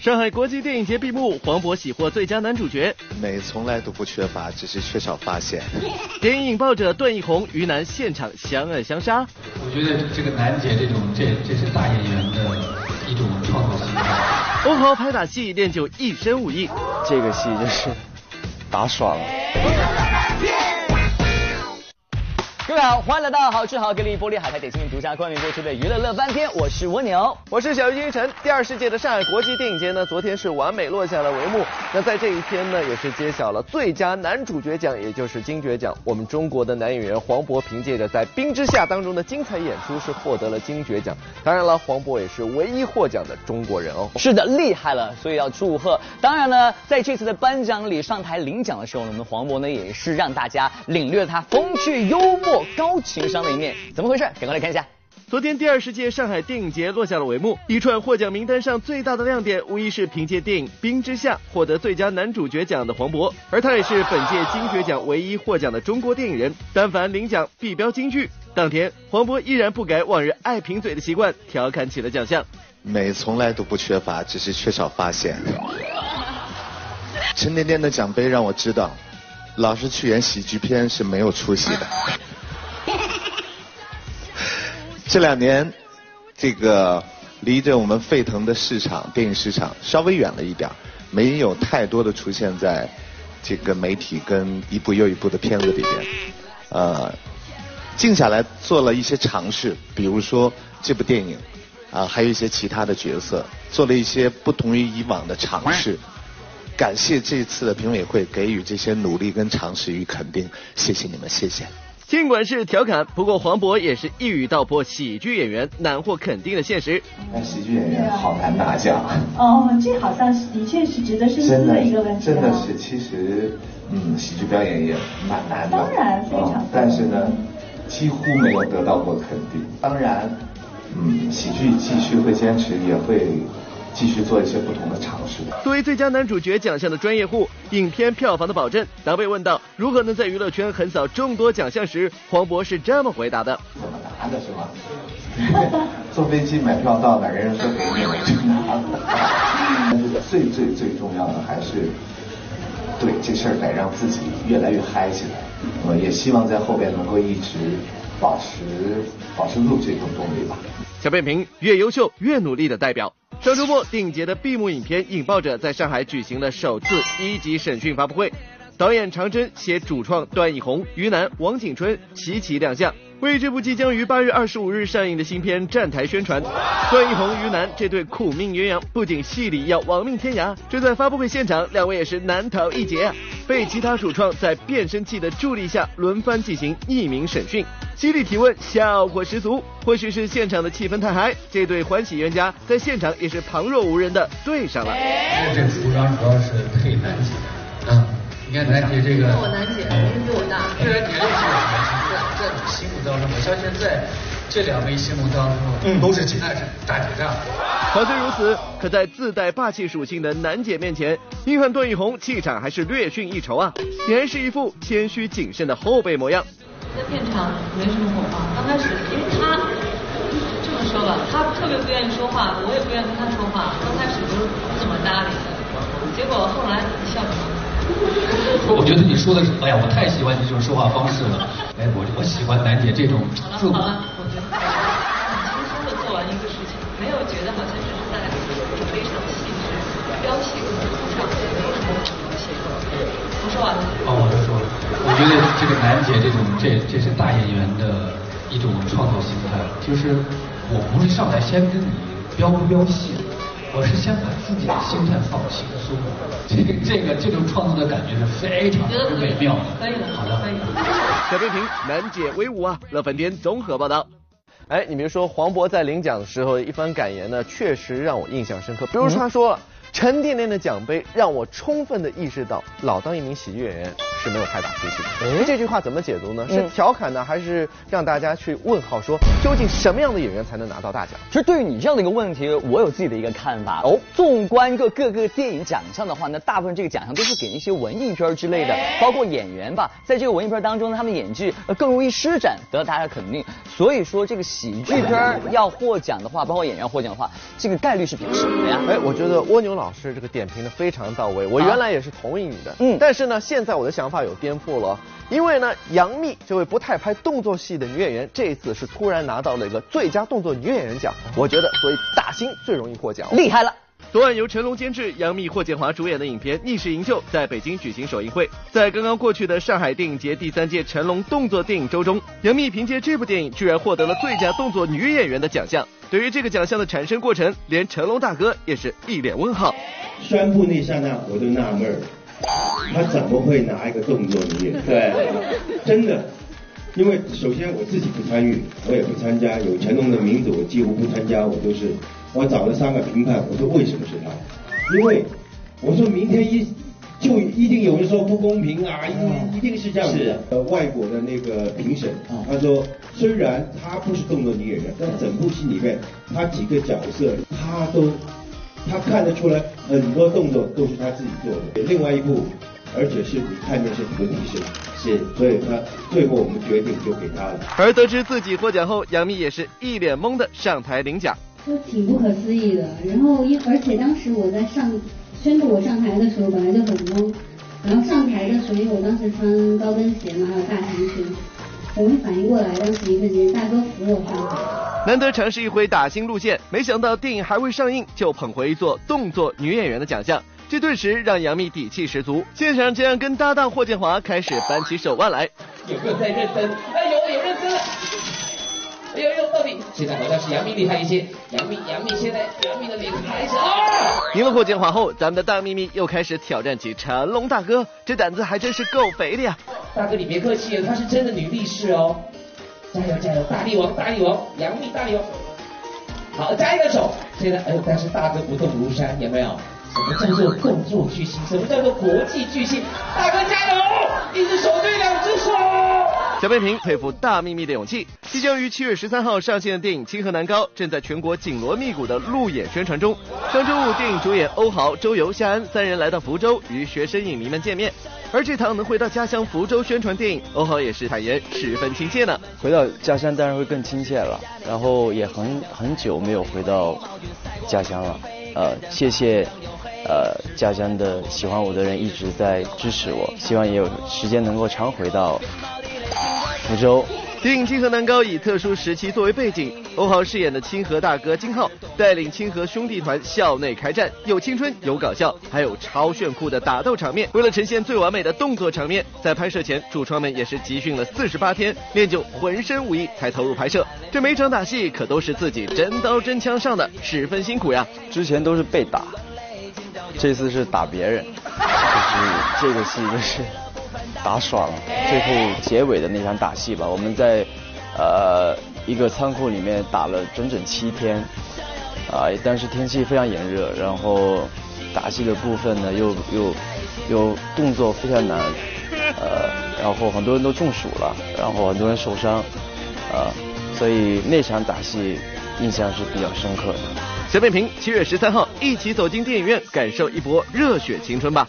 上海国际电影节闭幕，黄渤喜获最佳男主角。美从来都不缺乏，只是缺少发现。电影引爆者段奕宏、于南现场相爱相杀。我觉得这个楠姐这种，这这是大演员的一种创作心态。欧豪拍打戏练就一身武艺，这个戏就是打爽了。各位好，欢迎来到好吃好给力玻璃海苔点心独家冠名播出的娱乐乐翻天，我是蜗牛，我是小鱼金晨。第二世界的上海国际电影节呢，昨天是完美落下了帷幕。那在这一天呢，也是揭晓了最佳男主角奖，也就是金爵奖。我们中国的男演员黄渤凭借着在《冰之下》当中的精彩演出，是获得了金爵奖。当然了，黄渤也是唯一获奖的中国人哦。是的，厉害了，所以要祝贺。当然呢，在这次的颁奖礼上台领奖的时候，我们黄渤呢也是让大家领略了他风趣幽默。高情商的一面，怎么回事？赶快来看一下。昨天第二十届上海电影节落下了帷幕，一串获奖名单上最大的亮点，无疑是凭借电影《冰之下》获得最佳男主角奖的黄渤，而他也是本届金爵奖唯一获奖的中国电影人。但凡领奖必标金句，当天黄渤依然不改往日爱贫嘴的习惯，调侃起了奖项。美从来都不缺乏，只是缺少发现。沉甸甸的奖杯让我知道，老是去演喜剧片是没有出息的。这两年，这个离着我们沸腾的市场电影市场稍微远了一点没有太多的出现在这个媒体跟一部又一部的片子里边。呃，静下来做了一些尝试，比如说这部电影啊，还有一些其他的角色，做了一些不同于以往的尝试。感谢这次的评委会给予这些努力跟尝试与肯定，谢谢你们，谢谢。尽管是调侃，不过黄渤也是一语道破喜剧演员难获肯定的现实。那喜剧演员好难拿奖。哦，这好像是的确是值得深思的一个问题。真的是，其实，嗯，喜剧表演也蛮难的。当然，非常。但是呢，几乎没有得到过肯定。当然，嗯，喜剧继续会坚持，也会。继续做一些不同的尝试。作为最佳男主角奖项的专业户，影片票房的保证。当被问到如何能在娱乐圈横扫众多奖项时，黄渤是这么回答的：怎么拿的是吗？坐飞机买票到哪，人人说给你我就拿。但是最最最重要的还是，对这事儿得让自己越来越嗨起来。我也希望在后边能够一直保持保持住这种动力吧。小变平越优秀越努力的代表。上周末，电影节的闭幕影片《引爆者》在上海举行了首次一级审讯发布会，导演常真携主创段奕宏、于南、王景春齐齐亮相，为这部即将于八月二十五日上映的新片站台宣传。段奕宏、于南这对苦命鸳鸯，不仅戏里要亡命天涯，这在发布会现场，两位也是难逃一劫啊！被其他主创在变声器的助力下轮番进行匿名审讯。犀利提问，效果十足。或许是现场的气氛太嗨，这对欢喜冤家在现场也是旁若无人的对上了。这服装主要是配楠姐，啊，你看楠姐这个，我楠姐年龄比我大，虽然年龄是在在你心目当中，我相信在这两位心目当中，嗯，都是金大大姐大。话虽如此，可在自带霸气属性的楠姐面前，硬汉段奕宏气场还是略逊一筹啊，依然是一副谦虚谨慎的后辈模样。在片场没什么火花，刚开始因为他这么说吧，他特别不愿意说话，我也不愿意跟他说话，刚开始都不怎么搭理的，结果后来笑什么？我觉得你说的是，哎呀，我太喜欢你这种说话方式了，哎，我我喜欢楠姐这种。好了好了，我觉得很轻松的做完一个事情，没有觉得好像是在非常细致、标细和铺上，没有什么描写。我说完了。哦，我就说了。我觉得这个楠姐这种，这这是大演员的一种创作心态，就是我不是上来先跟你飙不飙戏，我是先把自己的心态放轻松，这个这个这种创作的感觉是非常美妙的。可以了，好的，可以。小飞平，楠姐威武啊！乐粉天综合报道。哎，你别说黄渤在领奖的时候一番感言呢，确实让我印象深刻。比如说他说。沉甸甸的奖杯让我充分的意识到，老当一名喜剧演员是没有太大出息的。哎，这句话怎么解读呢？是调侃呢，还是让大家去问号说，究竟什么样的演员才能拿到大奖？其实对于你这样的一个问题，我有自己的一个看法哦。纵观各各个电影奖项的话，那大部分这个奖项都是给那些文艺片之类的，包括演员吧，在这个文艺片当中，他们演技更容易施展，得到大家肯定。所以说，这个喜剧片要获奖的话，包括演员获奖的话，这个概率是比较小的呀。哎，我觉得蜗牛老。师这个点评的非常到位，我原来也是同意你的，嗯但是呢，现在我的想法有颠覆了，因为呢，杨幂这位不太拍动作戏的女演员，这一次是突然拿到了一个最佳动作女演员奖，我觉得所以大星最容易获奖。厉害了。昨晚由成龙监制、杨幂、霍建华主演的影片《逆势营救》在北京举行首映会。在刚刚过去的上海电影节第三届成龙动作电影周中，杨幂凭借这部电影居然获得了最佳动作女演员的奖项。对于这个奖项的产生过程，连成龙大哥也是一脸问号。宣布那刹那，我就纳闷儿，他怎么会拿一个动作女演员？对，真的，因为首先我自己不参与，我也不参加，有成龙的名字我几乎不参加，我都是我找了三个评判，我说为什么是他？因为我说明天一就一定有人说不公平啊，一一定是这样子的。呃，外国的那个评审，他说虽然他不是动作女演员，但整部戏里面他几个角色他都他看得出来很多动作都是他自己做的。另外一部，而且是你看见是你的提升，是，所以他最后我们决定就给他了。而得知自己获奖后，杨幂也是一脸懵的上台领奖。就挺不可思议的。然后因而且当时我在上宣布我上台的时候，本来就很懵。然后上台的时候，因为我当时穿高跟鞋嘛，还有大长裙，我没反应过来，当时一瞬间大哥扶我上台。难得尝试一回打新路线，没想到电影还未上映就捧回一座动作女演员的奖项，这顿时让杨幂底气十足。现场竟然跟搭档霍建华开始扳起手腕来。有没有在认真？哎，有。哎呦呦，到底现在好像是杨幂厉害一些。杨幂，杨幂现在杨幂的脸开始啊！赢了霍建华后，咱们的大幂幂又开始挑战起成龙大哥，这胆子还真是够肥的呀！大哥你别客气，她是真的女力士哦。加油加油，大力王大力王，杨幂大力王。好，加一个手。现在哎呦，但是大哥不动如山，有没有？什么叫做动作巨星？什么叫做国际巨星？大哥加油！小贝平佩服大幂幂的勇气。即将于七月十三号上线的电影《清河南高》正在全国紧锣密鼓的路演宣传中。上周五，电影主演欧豪、周游、夏安三人来到福州与学生影迷们见面。而这趟能回到家乡福州宣传电影，欧豪也是坦言十分亲切呢。回到家乡当然会更亲切了，然后也很很久没有回到家乡了。呃，谢谢呃家乡的喜欢我的人一直在支持我，希望也有时间能够常回到福州。电影《清河南高》以特殊时期作为背景，欧豪饰演的清河大哥金浩带领清河兄弟团校内开战，有青春有搞笑，还有超炫酷的打斗场面。为了呈现最完美的动作场面，在拍摄前主创们也是集训了四十八天，练就浑身武艺才投入拍摄。这每场打戏可都是自己真刀真枪上的，十分辛苦呀。之前都是被打，这次是打别人，就是这个戏就是。打爽了，最后结尾的那场打戏吧，我们在呃一个仓库里面打了整整七天，啊、但是天气非常炎热，然后打戏的部分呢又又又动作非常难，呃，然后很多人都中暑了，然后很多人受伤，啊、所以那场打戏印象是比较深刻的。小扁平七月十三号一起走进电影院，感受一波热血青春吧。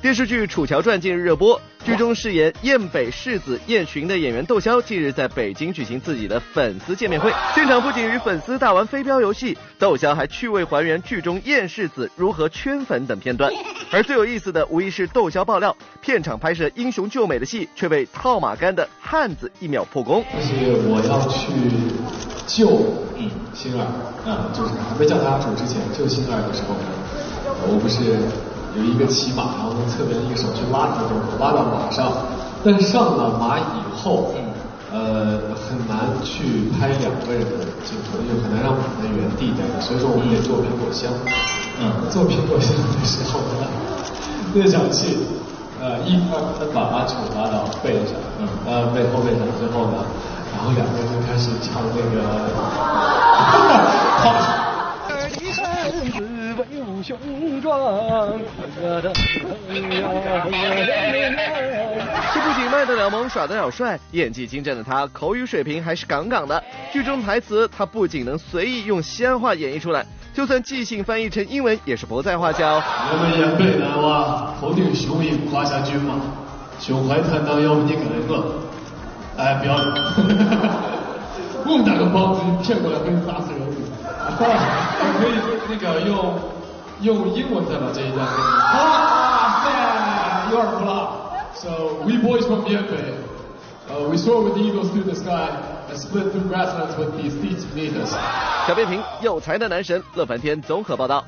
电视剧《楚乔传》近日热播，剧中饰演燕北世子燕洵的演员窦骁近日在北京举行自己的粉丝见面会，现场不仅与粉丝大玩飞镖游戏，窦骁还趣味还原剧中燕世子如何圈粉等片段。而最有意思的，无疑是窦骁爆料，片场拍摄英雄救美的戏，却被套马杆的汉子一秒破功。就是我要去救星儿，嗯，就是还没叫他主之前救星儿的时候呢，我不是。有一个骑马，然后从侧边一个手去拉他，就拉到马上。但上了马以后，呃，很难去拍两个人的镜头，就很难让马在原地待着。所以说我们得做苹果箱。嗯，做苹果箱的时候呢，那场戏，呃，一二三把把手拉到背上，嗯，呃，背后背上之后呢，然后两个人就开始唱那个。雄壮，这不仅卖得了萌，耍得了帅，演技精湛的他，口语水平还是杠杠的。剧中台词他不仅能随意用西安话演绎出来，就算即兴翻译成英文也是不在话下哦。我们燕北男娃头顶雄鹰胯下骏马，胸怀坦荡要不你跟我，哎，不要了，我们大个包子骗过来给你打死人。可以那个用用英文再把这一段给你。啊，man，有耳福了。So we boys from Yanbei, uh, we soar with the eagles through the sky and split through grasslands with the steeds beneath us. 小变频有才的男神乐翻天综合报道。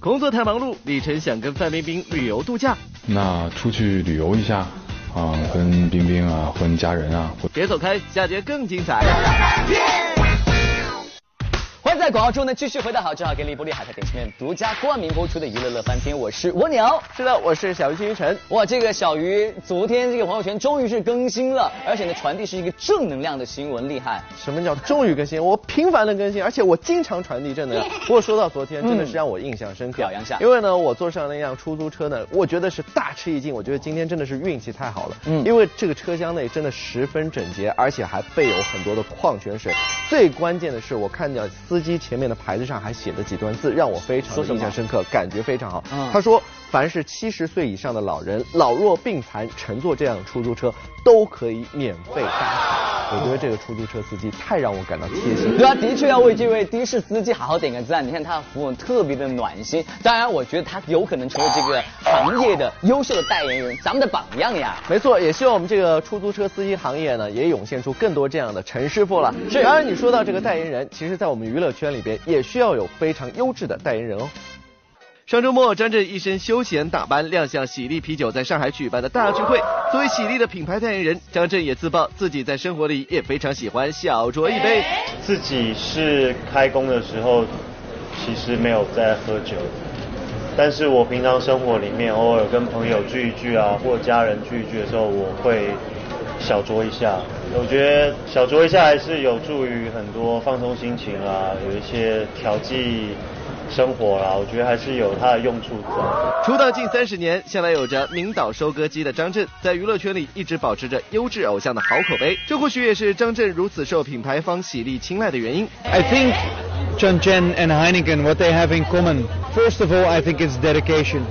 工作太忙碌，李晨想跟范冰冰旅游度假。那出去旅游一下啊，跟冰冰啊，跟家人啊。别走开，下节更精彩。在广告中呢继续回到好，正好给力玻璃海苔点心面独家冠名播出的娱乐乐翻天，我是蜗牛。是的，我是小鱼金鱼晨。哇，这个小鱼昨天这个朋友圈终于是更新了，而且呢传递是一个正能量的新闻，厉害。什么叫终于更新？我频繁的更新，而且我经常传递正能量。不过说到昨天，真的是让我印象深刻。表扬下。因为呢，我坐上那辆出租车呢，我觉得是大吃一惊。我觉得今天真的是运气太好了。嗯。因为这个车厢内真的十分整洁，而且还备有很多的矿泉水。最关键的是，我看见司机前面的牌。子上还写了几段字，让我非常印象深刻，感觉非常好。他说：“凡是七十岁以上的老人、老弱病残乘坐这辆出租车，都可以免费搭乘。”我觉得这个出租车司机太让我感到贴心。对啊，的确要为这位的士司机好好点个赞。你看他的服务特别的暖心。当然，我觉得他有可能成为这个行业的优秀的代言人，咱们的榜样呀。没错，也希望我们这个出租车司机行业呢，也涌现出更多这样的陈师傅了。是。当然，你说到这个代言人，其实在我们娱乐圈里边也。需要有非常优质的代言人哦。上周末，张震一身休闲打扮亮相喜力啤酒在上海举办的大聚会。作为喜力的品牌代言人，张震也自曝自己在生活里也非常喜欢小酌一杯。自己是开工的时候，其实没有在喝酒，但是我平常生活里面偶尔跟朋友聚一聚啊，或家人聚一聚的时候，我会。小酌一下，我觉得小酌一下还是有助于很多放松心情啊，有一些调剂生活啦，我觉得还是有它的用处在。出道近三十年，向来有着名导收割机的张震，在娱乐圈里一直保持着优质偶像的好口碑，这或许也是张震如此受品牌方喜力青睐的原因。I think John Chen and Heineken what they have in common. First of all, I think it's dedication.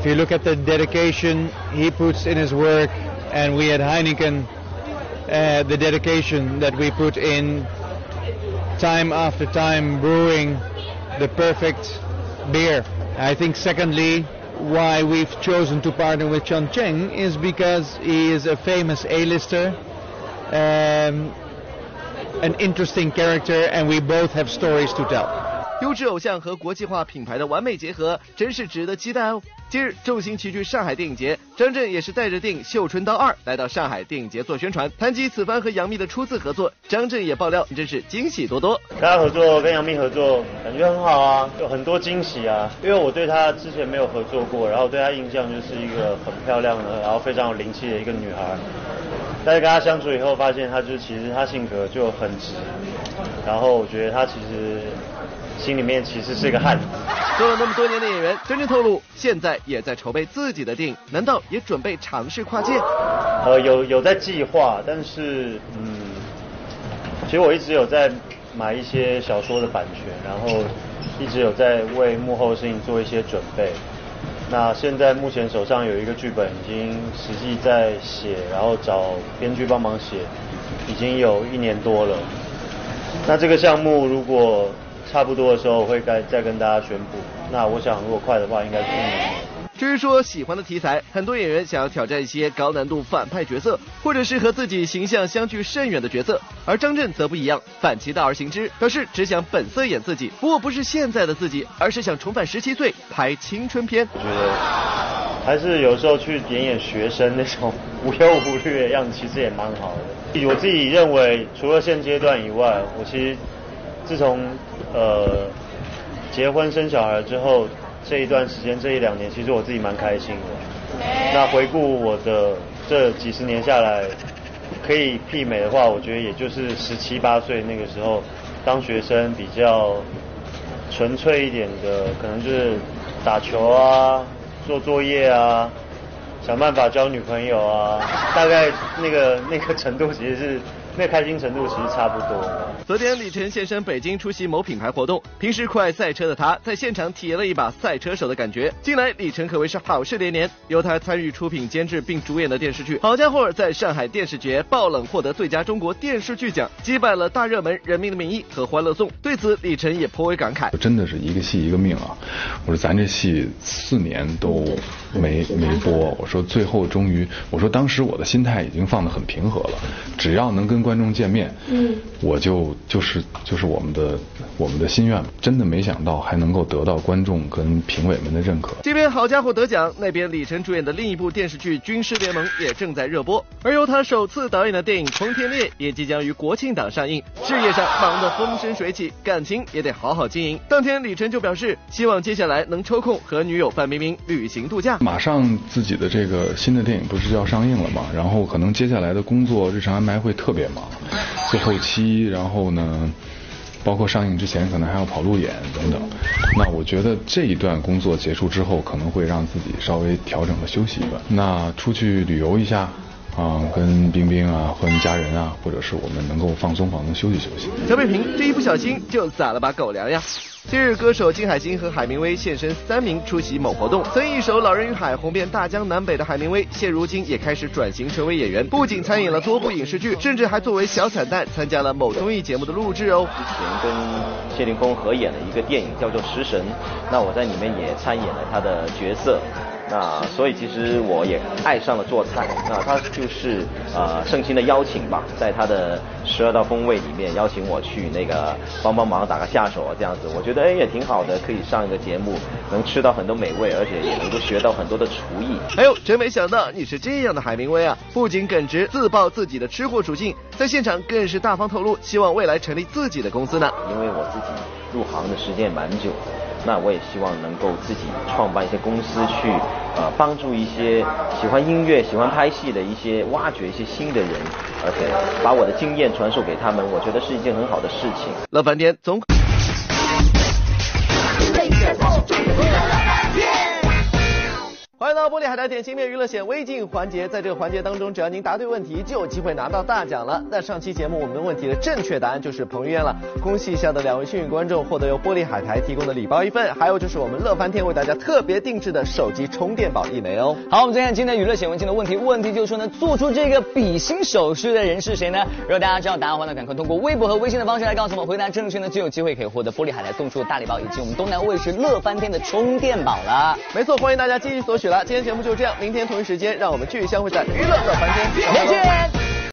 If you look at the dedication he puts in his work. and we at Heineken, uh, the dedication that we put in time after time brewing the perfect beer. I think secondly, why we've chosen to partner with Chun Cheng is because he is a famous A-lister, um, an interesting character, and we both have stories to tell. 优质偶像和国际化品牌的完美结合，真是值得期待哦。今日众星齐聚上海电影节，张震也是带着电影《绣春刀二》来到上海电影节做宣传。谈及此番和杨幂的初次合作，张震也爆料，真是惊喜多多。跟他合作，跟杨幂合作，感觉很好啊，有很多惊喜啊。因为我对她之前没有合作过，然后对她印象就是一个很漂亮的，然后非常有灵气的一个女孩。但是跟他相处以后，发现他就是其实他性格就很直，然后我觉得他其实。心里面其实是一个汉子。做了那么多年的演员，真正透露现在也在筹备自己的电影，难道也准备尝试跨界？呃，有有在计划，但是嗯，其实我一直有在买一些小说的版权，然后一直有在为幕后的事情做一些准备。那现在目前手上有一个剧本，已经实际在写，然后找编剧帮忙写，已经有一年多了。那这个项目如果差不多的时候会再再跟大家宣布。那我想，如果快的话，应该是一年。至于说喜欢的题材，很多演员想要挑战一些高难度反派角色，或者是和自己形象相距甚远的角色。而张震则不一样，反其道而行之，表示只想本色演自己，不过不是现在的自己，而是想重返十七岁拍青春片。我觉得还是有时候去演演学生那种无忧无虑的样子，其实也蛮好的。我自己认为，除了现阶段以外，我其实自从呃，结婚生小孩之后，这一段时间这一两年，其实我自己蛮开心的。那回顾我的这几十年下来，可以媲美的话，我觉得也就是十七八岁那个时候，当学生比较纯粹一点的，可能就是打球啊、做作业啊、想办法交女朋友啊，大概那个那个程度其实是那开心程度其实差不多。昨天李晨现身北京出席某品牌活动，平时酷爱赛车的他在现场体验了一把赛车手的感觉。近来李晨可谓是好事连连，由他参与出品、监制并主演的电视剧《好家伙》在上海电视节爆冷获得最佳中国电视剧奖，击败了大热门《人民的名义》和《欢乐颂》。对此，李晨也颇为感慨：“真的是一个戏一个命啊！我说咱这戏四年都没没播，我说最后终于，我说当时我的心态已经放得很平和了，只要能跟观众见面，嗯，我就就是就是我们的我们的心愿。真的没想到还能够得到观众跟评委们的认可。这边好家伙得奖，那边李晨主演的另一部电视剧《军师联盟》也正在热播，而由他首次导演的电影《冲天猎》也即将于国庆档上映。事业上忙得风生水起，感情也得好好经营。当天李晨就表示，希望接下来能抽空和女友范冰冰旅行度假。马上自己的这个新的电影不是就要上映了吗？然后可能接下来的工作日常安排会特别忙，做后期，然后呢，包括上映之前可能还要跑路演等等。那我觉得这一段工作结束之后，可能会让自己稍微调整和休息一段。那出去旅游一下。啊，跟冰冰啊，跟家人啊，或者是我们能够放松放松、休息休息。小北平这一不小心就撒了把狗粮呀！近日，歌手金海心和海明威现身三名出席某活动，曾一首《老人与海》红遍大江南北的海明威，现如今也开始转型成为演员，不仅参演了多部影视剧，甚至还作为小彩蛋参加了某综艺节目的录制哦。之前跟谢霆锋合演了一个电影叫做《食神》，那我在里面也参演了他的角色。那所以其实我也爱上了做菜，那他就是呃盛情的邀请吧，在他的十二道风味里面邀请我去那个帮帮忙打个下手啊这样子，我觉得哎也挺好的，可以上一个节目，能吃到很多美味，而且也能够学到很多的厨艺。哎呦，真没想到你是这样的海明威啊！不仅耿直自曝自己的吃货属性，在现场更是大方透露希望未来成立自己的公司呢。因为我自己入行的时间也蛮久的。那我也希望能够自己创办一些公司，去呃帮助一些喜欢音乐、喜欢拍戏的一些挖掘一些新的人，而且把我的经验传授给他们，我觉得是一件很好的事情。乐翻天总。欢迎到玻璃海苔点心面娱乐显微镜环节，在这个环节当中，只要您答对问题，就有机会拿到大奖了。那上期节目我们的问题的正确答案就是彭于晏了，恭喜以下的两位幸运观众获得由玻璃海苔提供的礼包一份，还有就是我们乐翻天为大家特别定制的手机充电宝一枚哦。好，我们再看今天娱乐显微镜的问题，问题就是说呢，做出这个比心手势的人是谁呢？如果大家知道答案的话呢，赶快通过微博和微信的方式来告诉我们，回答正确呢就有机会可以获得玻璃海苔送出的大礼包以及我们东南卫视乐翻天的充电宝了。没错，欢迎大家继续索取了。今天节目就这样。明天同一时间，让我们继续相会在娱乐乐翻天，再见。